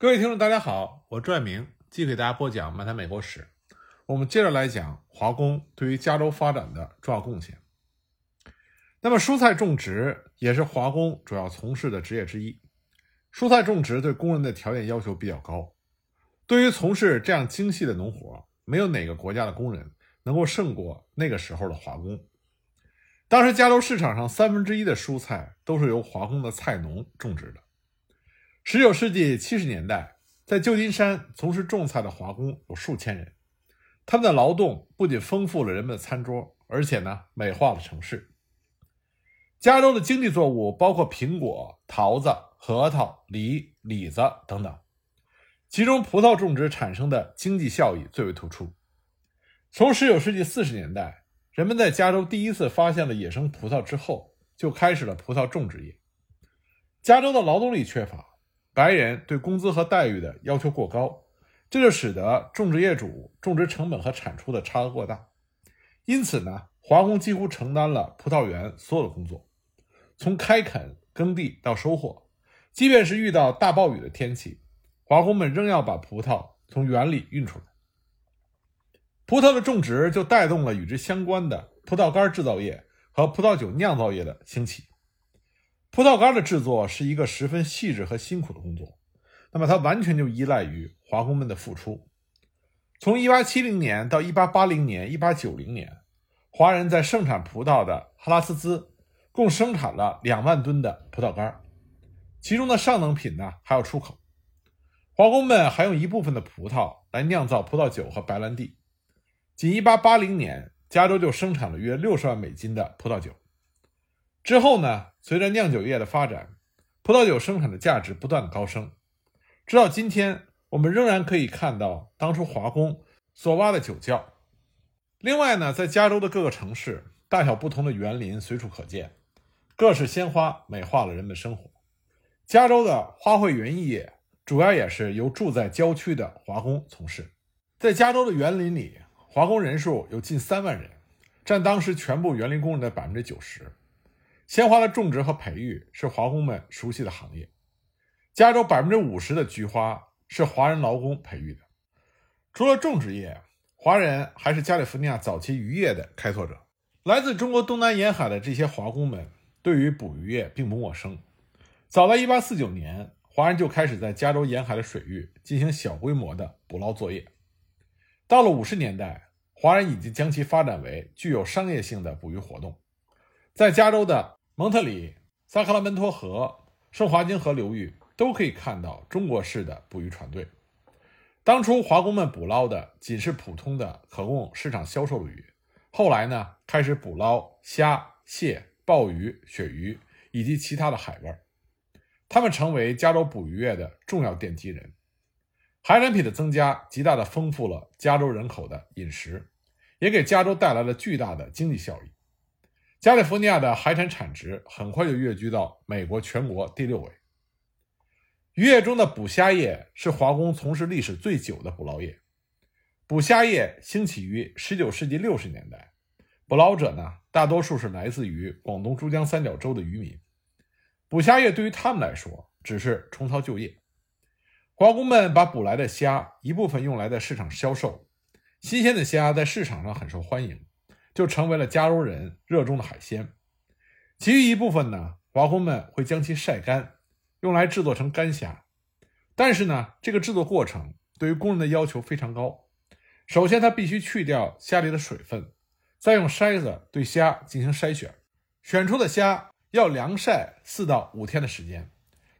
各位听众，大家好，我朱爱明继续给大家播讲《漫谈美国史》。我们接着来讲华工对于加州发展的重要贡献。那么，蔬菜种植也是华工主要从事的职业之一。蔬菜种植对工人的条件要求比较高，对于从事这样精细的农活，没有哪个国家的工人能够胜过那个时候的华工。当时，加州市场上三分之一的蔬菜都是由华工的菜农种植的。十九世纪七十年代，在旧金山从事种菜的华工有数千人，他们的劳动不仅丰富了人们的餐桌，而且呢，美化了城市。加州的经济作物包括苹果、桃子、核桃、梨、李子等等，其中葡萄种植产生的经济效益最为突出。从十九世纪四十年代，人们在加州第一次发现了野生葡萄之后，就开始了葡萄种植业。加州的劳动力缺乏，白人对工资和待遇的要求过高，这就使得种植业主种植成本和产出的差额过大。因此呢，华工几乎承担了葡萄园所有的工作。从开垦耕地到收获，即便是遇到大暴雨的天气，华工们仍要把葡萄从园里运出来。葡萄的种植就带动了与之相关的葡萄干制造业和葡萄酒酿造业的兴起。葡萄干的制作是一个十分细致和辛苦的工作，那么它完全就依赖于华工们的付出。从1870年到1880年、1890年，华人在盛产葡萄的哈拉斯兹。共生产了两万吨的葡萄干，其中的上等品呢还要出口。华工们还用一部分的葡萄来酿造葡萄酒和白兰地。仅1880年，加州就生产了约六十万美金的葡萄酒。之后呢，随着酿酒业的发展，葡萄酒生产的价值不断高升。直到今天，我们仍然可以看到当初华工所挖的酒窖。另外呢，在加州的各个城市，大小不同的园林随处可见。各式鲜花美化了人们生活。加州的花卉园艺业主要也是由住在郊区的华工从事。在加州的园林里，华工人数有近三万人，占当时全部园林工人的百分之九十。鲜花的种植和培育是华工们熟悉的行业。加州百分之五十的菊花是华人劳工培育的。除了种植业，华人还是加利福尼亚早期渔业的开拓者。来自中国东南沿海的这些华工们。对于捕鱼业并不陌生，早在1849年，华人就开始在加州沿海的水域进行小规模的捕捞作业。到了50年代，华人已经将其发展为具有商业性的捕鱼活动。在加州的蒙特里、萨克拉门托河、圣华金河流域都可以看到中国式的捕鱼船队。当初华工们捕捞的仅是普通的可供市场销售的鱼，后来呢，开始捕捞虾、蟹。鲍鱼、鳕鱼以及其他的海味儿，他们成为加州捕鱼业的重要奠基人。海产品的增加，极大的丰富了加州人口的饮食，也给加州带来了巨大的经济效益。加利福尼亚的海产产值很快就跃居到美国全国第六位。渔业中的捕虾业是华工从事历史最久的捕捞业。捕虾业兴起于19世纪60年代。捕捞者呢，大多数是来自于广东珠江三角洲的渔民。捕虾业对于他们来说只是重操旧业。华工们把捕来的虾一部分用来在市场销售，新鲜的虾在市场上很受欢迎，就成为了加州人热衷的海鲜。其余一部分呢，华工们会将其晒干，用来制作成干虾。但是呢，这个制作过程对于工人的要求非常高。首先，他必须去掉虾里的水分。再用筛子对虾进行筛选，选出的虾要凉晒四到五天的时间，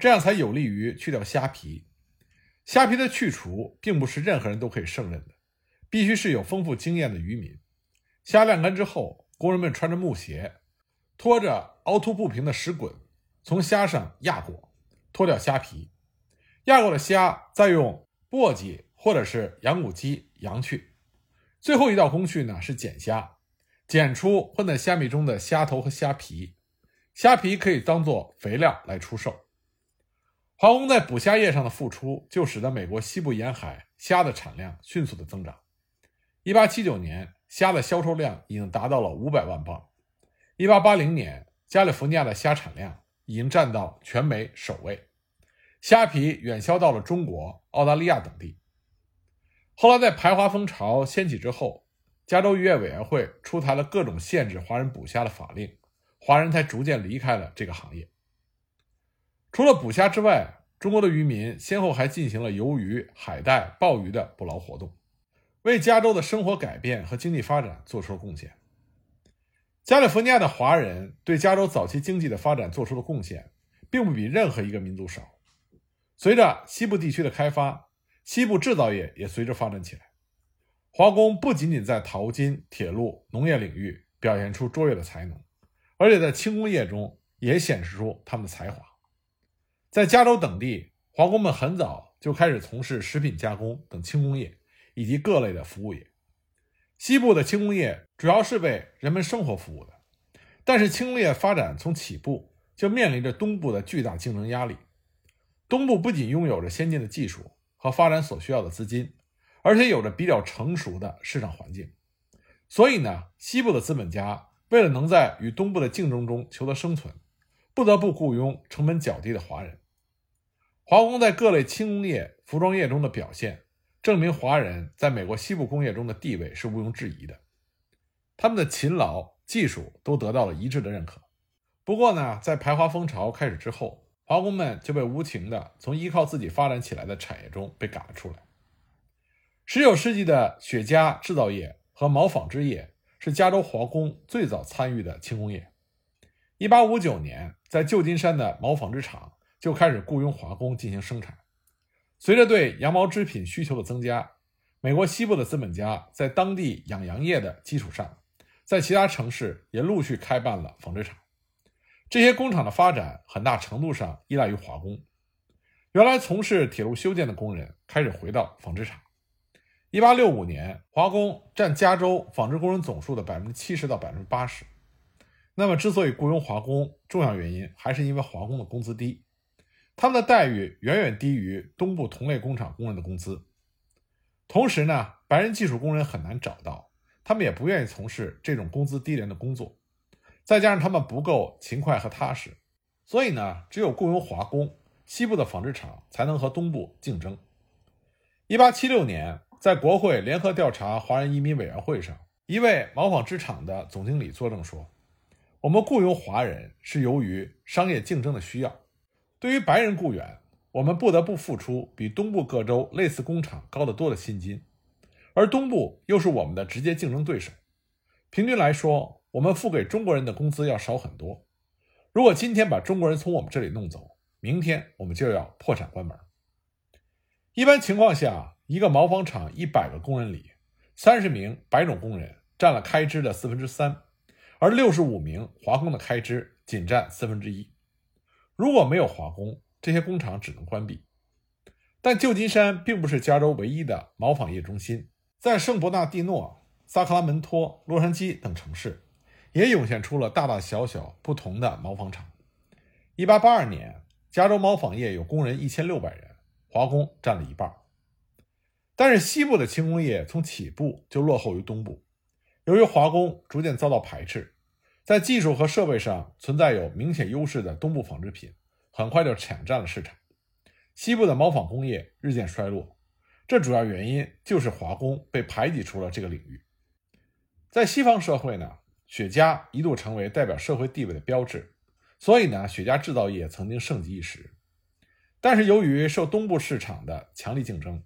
这样才有利于去掉虾皮。虾皮的去除并不是任何人都可以胜任的，必须是有丰富经验的渔民。虾晾干之后，工人们穿着木鞋，拖着凹凸不平的石滚，从虾上压过，脱掉虾皮。压过的虾再用簸箕或者是羊骨机扬去。最后一道工序呢是剪虾。剪出混在虾米中的虾头和虾皮，虾皮可以当做肥料来出售。华工在捕虾业上的付出，就使得美国西部沿海虾的产量迅速的增长。1879年，虾的销售量已经达到了500万磅。1880年，加利福尼亚的虾产量已经占到全美首位。虾皮远销到了中国、澳大利亚等地。后来在排华风潮掀起之后，加州渔业委员会出台了各种限制华人捕虾的法令，华人才逐渐离开了这个行业。除了捕虾之外，中国的渔民先后还进行了鱿鱼、海带、鲍鱼的捕捞活动，为加州的生活改变和经济发展做出了贡献。加利福尼亚的华人对加州早期经济的发展做出的贡献，并不比任何一个民族少。随着西部地区的开发，西部制造业也随之发展起来。华工不仅仅在淘金、铁路、农业领域表现出卓越的才能，而且在轻工业中也显示出他们的才华。在加州等地，华工们很早就开始从事食品加工等轻工业，以及各类的服务业。西部的轻工业主要是为人们生活服务的，但是轻工业发展从起步就面临着东部的巨大竞争压力。东部不仅拥有着先进的技术和发展所需要的资金，而且有着比较成熟的市场环境。所以呢，西部的资本家为了能在与东部的竞争中求得生存，不得不雇佣成本较低的华人。华工在各类轻工业、服装业中的表现。证明华人在美国西部工业中的地位是毋庸置疑的，他们的勤劳、技术都得到了一致的认可。不过呢，在排华风潮开始之后，华工们就被无情地从依靠自己发展起来的产业中被赶了出来。19世纪的雪茄制造业和毛纺织业是加州华工最早参与的轻工业。1859年，在旧金山的毛纺织厂就开始雇佣华工进行生产。随着对羊毛织品需求的增加，美国西部的资本家在当地养羊业的基础上，在其他城市也陆续开办了纺织厂。这些工厂的发展很大程度上依赖于华工。原来从事铁路修建的工人开始回到纺织厂。1865年，华工占加州纺织工人总数的百分之七十到百分之八十。那么，之所以雇佣华工，重要原因还是因为华工的工资低。他们的待遇远远低于东部同类工厂工人的工资，同时呢，白人技术工人很难找到，他们也不愿意从事这种工资低廉的工作，再加上他们不够勤快和踏实，所以呢，只有雇佣华工，西部的纺织厂才能和东部竞争。一八七六年，在国会联合调查华人移民委员会上，一位毛纺织厂的总经理作证说：“我们雇佣华人是由于商业竞争的需要。”对于白人雇员，我们不得不付出比东部各州类似工厂高得多的薪金，而东部又是我们的直接竞争对手。平均来说，我们付给中国人的工资要少很多。如果今天把中国人从我们这里弄走，明天我们就要破产关门。一般情况下，一个毛纺厂一百个工人里，三十名白种工人占了开支的四分之三，而六十五名华工的开支仅占四分之一。如果没有华工，这些工厂只能关闭。但旧金山并不是加州唯一的毛纺业中心，在圣伯纳蒂诺、萨克拉门托、洛杉矶等城市，也涌现出了大大小小不同的毛纺厂。1882年，加州毛纺业有工人1600人，华工占了一半。但是西部的轻工业从起步就落后于东部，由于华工逐渐遭到排斥。在技术和设备上存在有明显优势的东部纺织品，很快就抢占了市场。西部的毛纺工业日渐衰落，这主要原因就是华工被排挤出了这个领域。在西方社会呢，雪茄一度成为代表社会地位的标志，所以呢，雪茄制造业曾经盛极一时。但是由于受东部市场的强力竞争，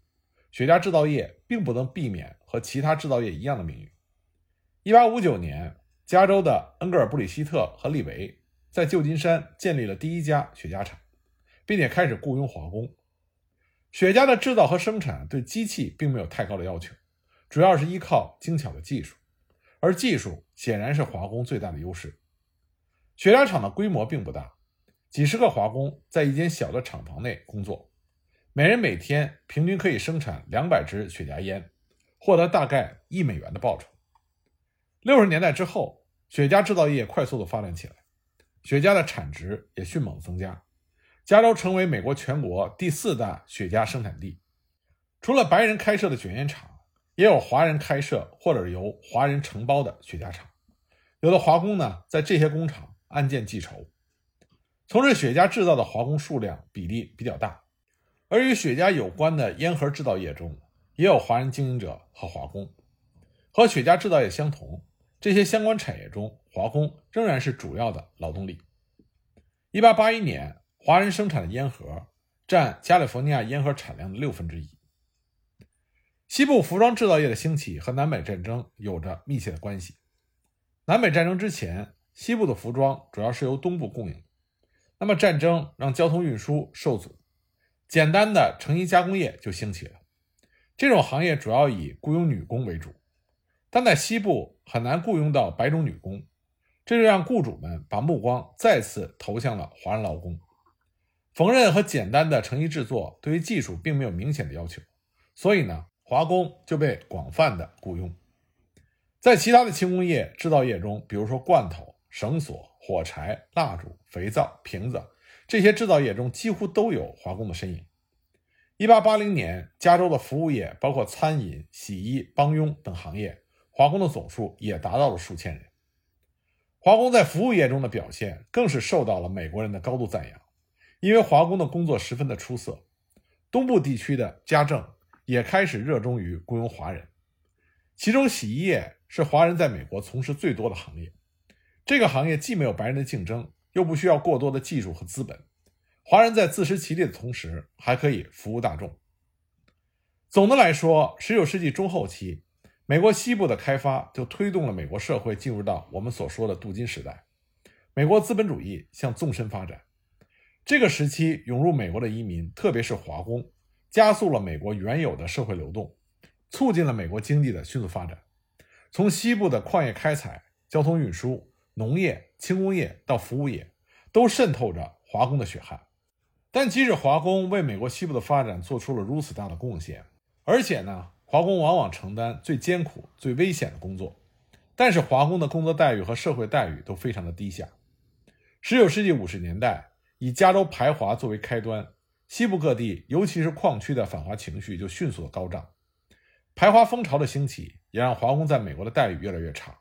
雪茄制造业并不能避免和其他制造业一样的命运。一八五九年。加州的恩格尔布里希特和利维在旧金山建立了第一家雪茄厂，并且开始雇佣华工。雪茄的制造和生产对机器并没有太高的要求，主要是依靠精巧的技术，而技术显然是华工最大的优势。雪茄厂的规模并不大，几十个华工在一间小的厂房内工作，每人每天平均可以生产两百支雪茄烟，获得大概一美元的报酬。六十年代之后，雪茄制造业快速的发展起来，雪茄的产值也迅猛增加，加州成为美国全国第四大雪茄生产地。除了白人开设的卷烟厂，也有华人开设或者由华人承包的雪茄厂。有的华工呢，在这些工厂按件计酬。从事雪茄制造的华工数量比例比较大，而与雪茄有关的烟盒制造业中，也有华人经营者和华工。和雪茄制造业相同，这些相关产业中，华工仍然是主要的劳动力。一八八一年，华人生产的烟盒占加利福尼亚烟盒产量的六分之一。西部服装制造业的兴起和南北战争有着密切的关系。南北战争之前，西部的服装主要是由东部供应，那么战争让交通运输受阻，简单的成衣加工业就兴起了。这种行业主要以雇佣女工为主，但在西部很难雇佣到白种女工，这就让雇主们把目光再次投向了华人劳工。缝纫和简单的成衣制作对于技术并没有明显的要求，所以呢，华工就被广泛的雇佣。在其他的轻工业制造业中，比如说罐头、绳索、火柴、蜡烛、肥皂、瓶子这些制造业中，几乎都有华工的身影。一八八零年，加州的服务业，包括餐饮、洗衣、帮佣等行业，华工的总数也达到了数千人。华工在服务业中的表现，更是受到了美国人的高度赞扬，因为华工的工作十分的出色。东部地区的家政也开始热衷于雇佣华人，其中洗衣业。是华人在美国从事最多的行业，这个行业既没有白人的竞争，又不需要过多的技术和资本。华人在自食其力的同时，还可以服务大众。总的来说，19世纪中后期，美国西部的开发就推动了美国社会进入到我们所说的镀金时代。美国资本主义向纵深发展，这个时期涌入美国的移民，特别是华工，加速了美国原有的社会流动，促进了美国经济的迅速发展。从西部的矿业开采、交通运输、农业、轻工业到服务业，都渗透着华工的血汗。但即使华工为美国西部的发展做出了如此大的贡献，而且呢，华工往往承担最艰苦、最危险的工作，但是华工的工作待遇和社会待遇都非常的低下。19世纪50年代，以加州排华作为开端，西部各地，尤其是矿区的反华情绪就迅速的高涨。排华风潮的兴起，也让华工在美国的待遇越来越差。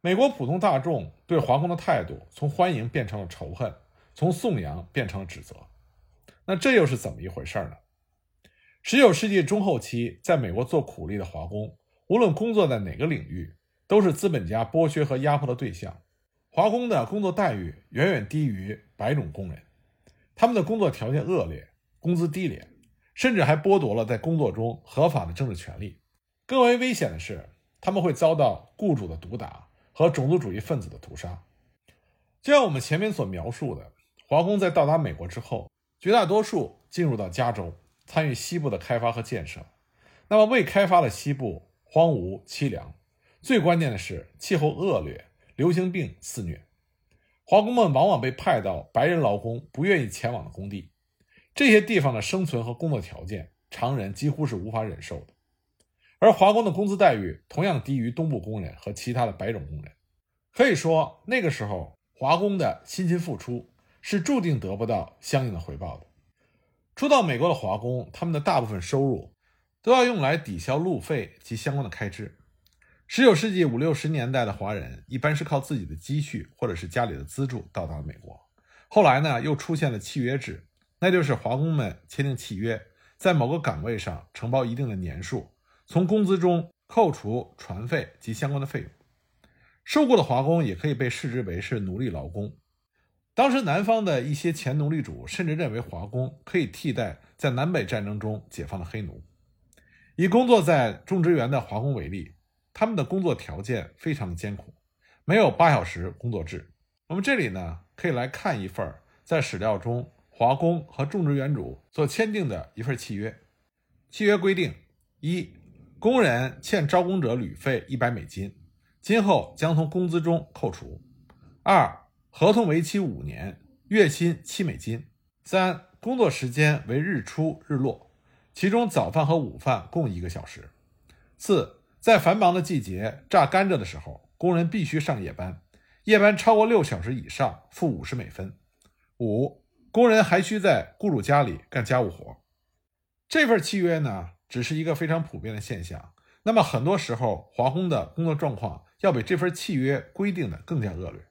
美国普通大众对华工的态度，从欢迎变成了仇恨，从颂扬变成了指责。那这又是怎么一回事呢？十九世纪中后期，在美国做苦力的华工，无论工作在哪个领域，都是资本家剥削和压迫的对象。华工的工作待遇远远低于白种工人，他们的工作条件恶劣，工资低廉，甚至还剥夺了在工作中合法的政治权利。更为危险的是，他们会遭到雇主的毒打和种族主义分子的屠杀。就像我们前面所描述的，华工在到达美国之后，绝大多数进入到加州，参与西部的开发和建设。那么，未开发的西部荒芜凄凉，最关键的是气候恶劣，流行病肆虐。华工们往往被派到白人劳工不愿意前往的工地，这些地方的生存和工作条件，常人几乎是无法忍受的。而华工的工资待遇同样低于东部工人和其他的白种工人，可以说那个时候华工的辛勤付出是注定得不到相应的回报的。初到美国的华工，他们的大部分收入都要用来抵消路费及相关的开支。十九世纪五六十年代的华人一般是靠自己的积蓄或者是家里的资助到达了美国。后来呢，又出现了契约制，那就是华工们签订契约，在某个岗位上承包一定的年数。从工资中扣除船费及相关的费用，受雇的华工也可以被视之为是奴隶劳工。当时南方的一些前奴隶主甚至认为华工可以替代在南北战争中解放的黑奴。以工作在种植园的华工为例，他们的工作条件非常的艰苦，没有八小时工作制。我们这里呢可以来看一份在史料中华工和种植园主所签订的一份契约。契约规定一。工人欠招工者旅费一百美金，今后将从工资中扣除。二、合同为期五年，月薪七美金。三、工作时间为日出日落，其中早饭和午饭共一个小时。四、在繁忙的季节榨甘蔗的时候，工人必须上夜班，夜班超过六小时以上，付五十美分。五、工人还需在雇主家里干家务活。这份契约呢？只是一个非常普遍的现象。那么很多时候，华工的工作状况要比这份契约规定的更加恶劣。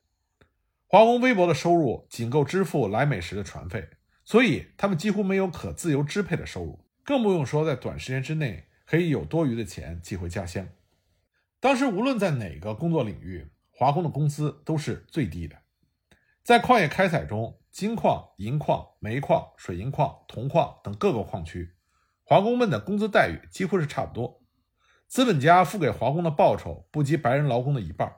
华工微薄的收入仅够支付来美时的船费，所以他们几乎没有可自由支配的收入，更不用说在短时间之内可以有多余的钱寄回家乡。当时无论在哪个工作领域，华工的工资都是最低的。在矿业开采中，金矿、银矿、煤矿、水银矿、铜矿等各个矿区，华工们的工资待遇几乎是差不多。资本家付给华工的报酬不及白人劳工的一半。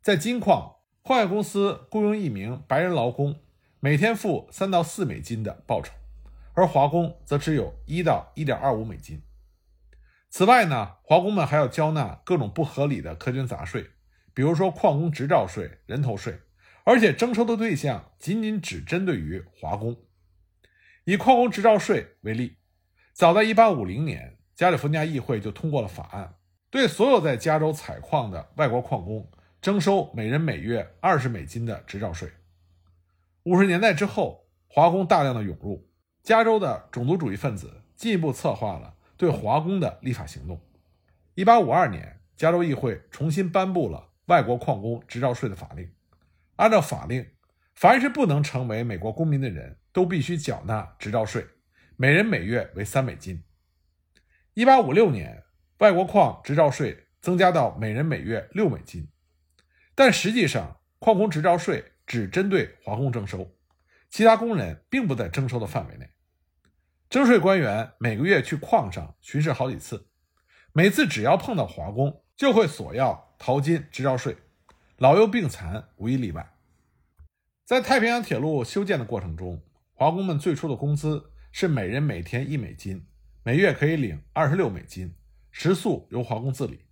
在金矿，矿业公司雇佣一名白人劳工。每天付三到四美金的报酬，而华工则只有一到一点二五美金。此外呢，华工们还要交纳各种不合理的苛捐杂税，比如说矿工执照税、人头税，而且征收的对象仅仅只针对于华工。以矿工执照税为例，早在一八五零年，加利福尼亚议会就通过了法案，对所有在加州采矿的外国矿工征收每人每月二十美金的执照税。五十年代之后，华工大量的涌入，加州的种族主义分子进一步策划了对华工的立法行动。一八五二年，加州议会重新颁布了外国矿工执照税的法令。按照法令，凡是不能成为美国公民的人都必须缴纳执照税，每人每月为三美金。一八五六年，外国矿执照税增加到每人每月六美金，但实际上，矿工执照税。只针对华工征收，其他工人并不在征收的范围内。征税官员每个月去矿上巡视好几次，每次只要碰到华工，就会索要淘金执照税，老幼病残无一例外。在太平洋铁路修建的过程中，华工们最初的工资是每人每天一美金，每月可以领二十六美金，食宿由华工自理。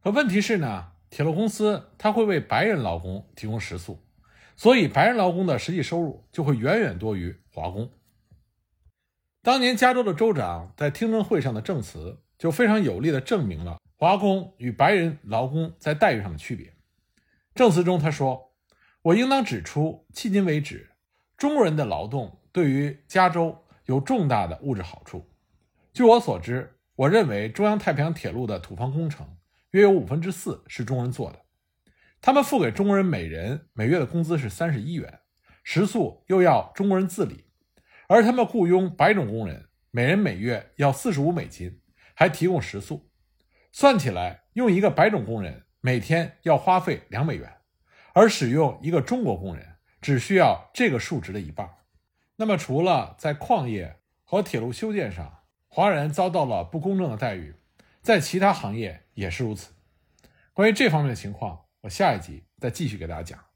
可问题是呢，铁路公司它会为白人劳工提供食宿。所以，白人劳工的实际收入就会远远多于华工。当年，加州的州长在听证会上的证词就非常有力地证明了华工与白人劳工在待遇上的区别。证词中他说：“我应当指出，迄今为止，中国人的劳动对于加州有重大的物质好处。据我所知，我认为中央太平洋铁路的土方工程约有五分之四是中国人做的。”他们付给中国人每人每月的工资是三十一元，食宿又要中国人自理，而他们雇佣白种工人，每人每月要四十五美金，还提供食宿，算起来用一个白种工人每天要花费两美元，而使用一个中国工人只需要这个数值的一半。那么，除了在矿业和铁路修建上，华人遭到了不公正的待遇，在其他行业也是如此。关于这方面的情况。我下一集再继续给大家讲。